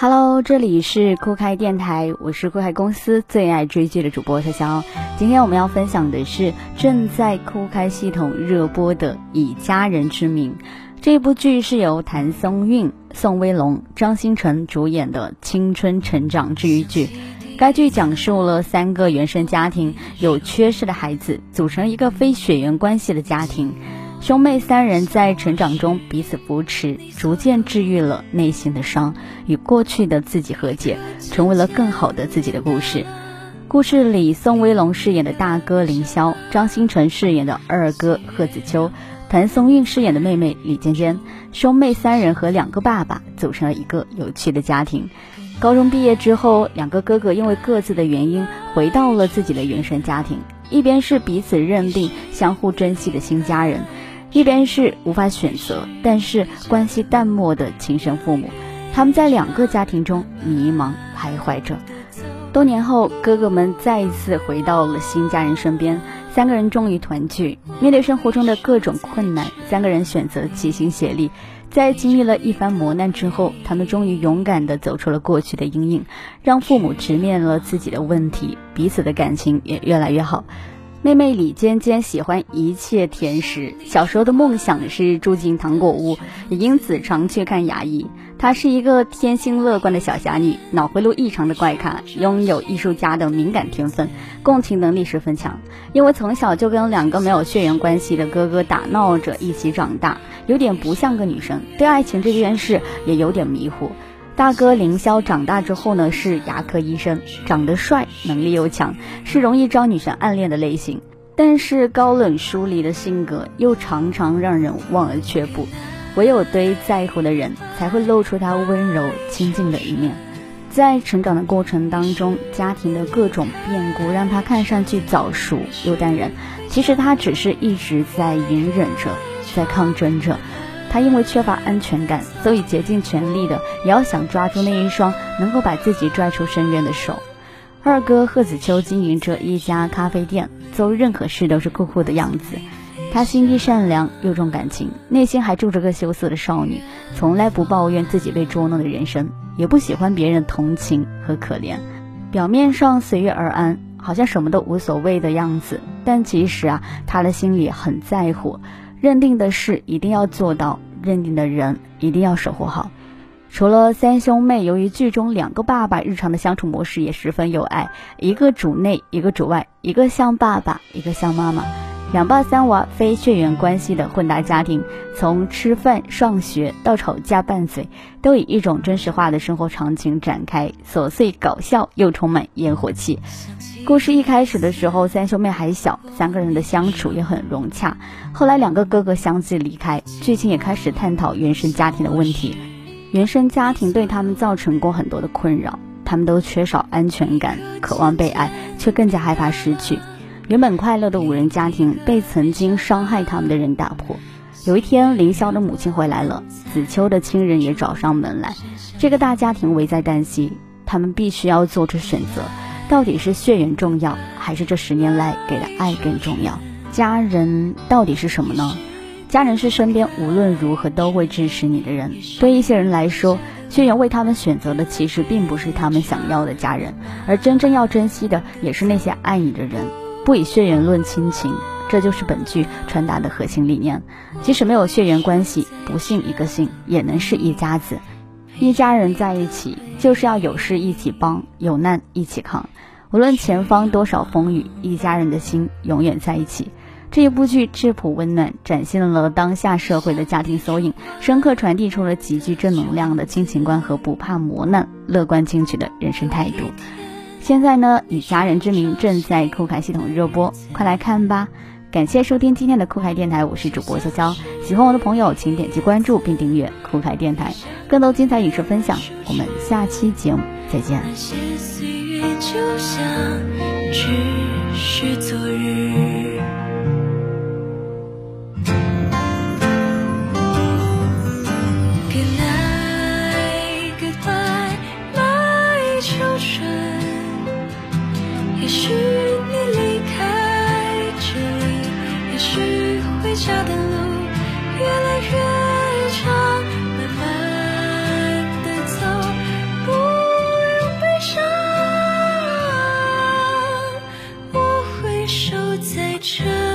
Hello，这里是酷开电台，我是酷开公司最爱追剧的主播潇潇。今天我们要分享的是正在酷开系统热播的《以家人之名》。这部剧是由谭松韵、宋威龙、张新成主演的青春成长治愈剧。该剧讲述了三个原生家庭有缺失的孩子组成一个非血缘关系的家庭。兄妹三人在成长中彼此扶持，逐渐治愈了内心的伤，与过去的自己和解，成为了更好的自己的故事。故事里，宋威龙饰演的大哥凌霄，张新成饰演的二哥贺子秋，谭松韵饰演的妹妹李尖尖，兄妹三人和两个爸爸组成了一个有趣的家庭。高中毕业之后，两个哥哥因为各自的原因回到了自己的原生家庭，一边是彼此认定、相互珍惜的新家人。一边是无法选择，但是关系淡漠的亲生父母，他们在两个家庭中迷茫徘徊着。多年后，哥哥们再一次回到了新家人身边，三个人终于团聚。面对生活中的各种困难，三个人选择齐心协力。在经历了一番磨难之后，他们终于勇敢地走出了过去的阴影，让父母直面了自己的问题，彼此的感情也越来越好。妹妹李尖尖喜欢一切甜食，小时候的梦想是住进糖果屋，也因此常去看牙医。她是一个天性乐观的小侠女，脑回路异常的怪咖，拥有艺术家的敏感天分，共情能力十分强。因为从小就跟两个没有血缘关系的哥哥打闹着一起长大，有点不像个女生，对爱情这件事也有点迷糊。大哥凌霄长大之后呢，是牙科医生，长得帅，能力又强，是容易招女神暗恋的类型。但是高冷疏离的性格又常常让人望而却步。唯有对在乎的人，才会露出他温柔亲近的一面。在成长的过程当中，家庭的各种变故让他看上去早熟又淡然，其实他只是一直在隐忍着，在抗争着。他因为缺乏安全感，所以竭尽全力的也要想抓住那一双能够把自己拽出深渊的手。二哥贺子秋经营着一家咖啡店，做任何事都是酷酷的样子。他心地善良又重感情，内心还住着个羞涩的少女，从来不抱怨自己被捉弄的人生，也不喜欢别人同情和可怜。表面上随遇而安，好像什么都无所谓的样子，但其实啊，他的心里很在乎。认定的事一定要做到，认定的人一定要守护好。除了三兄妹，由于剧中两个爸爸日常的相处模式也十分有爱，一个主内，一个主外，一个像爸爸，一个像妈妈，两爸三娃非血缘关系的混搭家庭，从吃饭、上学到吵架拌嘴，都以一种真实化的生活场景展开，琐碎搞笑又充满烟火气。故事一开始的时候，三兄妹还小，三个人的相处也很融洽。后来两个哥哥相继离开，剧情也开始探讨原生家庭的问题。原生家庭对他们造成过很多的困扰，他们都缺少安全感，渴望被爱，却更加害怕失去。原本快乐的五人家庭被曾经伤害他们的人打破。有一天，凌霄的母亲回来了，子秋的亲人也找上门来，这个大家庭危在旦夕，他们必须要做出选择。到底是血缘重要，还是这十年来给的爱更重要？家人到底是什么呢？家人是身边无论如何都会支持你的人。对一些人来说，血缘为他们选择的其实并不是他们想要的家人，而真正要珍惜的也是那些爱你的人。不以血缘论亲情，这就是本剧传达的核心理念。即使没有血缘关系，不信一个姓，也能是一家子。一家人在一起，就是要有事一起帮，有难一起扛。无论前方多少风雨，一家人的心永远在一起。这一部剧质朴温暖，展现了当下社会的家庭缩影，深刻传递出了极具正能量的亲情观和不怕磨难、乐观进取的人生态度。现在呢，以家人之名正在酷凯系统热播，快来看吧！感谢收听今天的酷凯电台，我是主播潇潇。喜欢我的朋友，请点击关注并订阅酷凯电台，更多精彩影视分享。我们下期节目再见。岁月就像只是昨日在